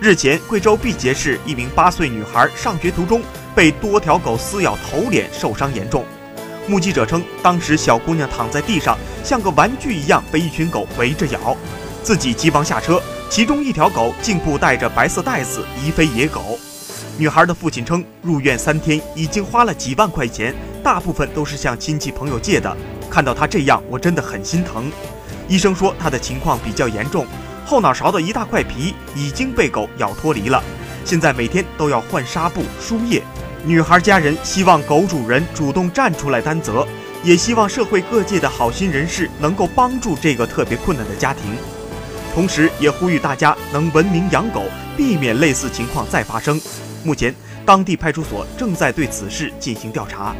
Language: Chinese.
日前，贵州毕节市一名八岁女孩上学途中被多条狗撕咬头脸，受伤严重。目击者称，当时小姑娘躺在地上，像个玩具一样被一群狗围着咬，自己急忙下车，其中一条狗颈部带着白色带子，疑非野狗。女孩的父亲称，入院三天已经花了几万块钱，大部分都是向亲戚朋友借的。看到她这样，我真的很心疼。医生说她的情况比较严重。后脑勺的一大块皮已经被狗咬脱离了，现在每天都要换纱布、输液。女孩家人希望狗主人主动站出来担责，也希望社会各界的好心人士能够帮助这个特别困难的家庭，同时也呼吁大家能文明养狗，避免类似情况再发生。目前，当地派出所正在对此事进行调查。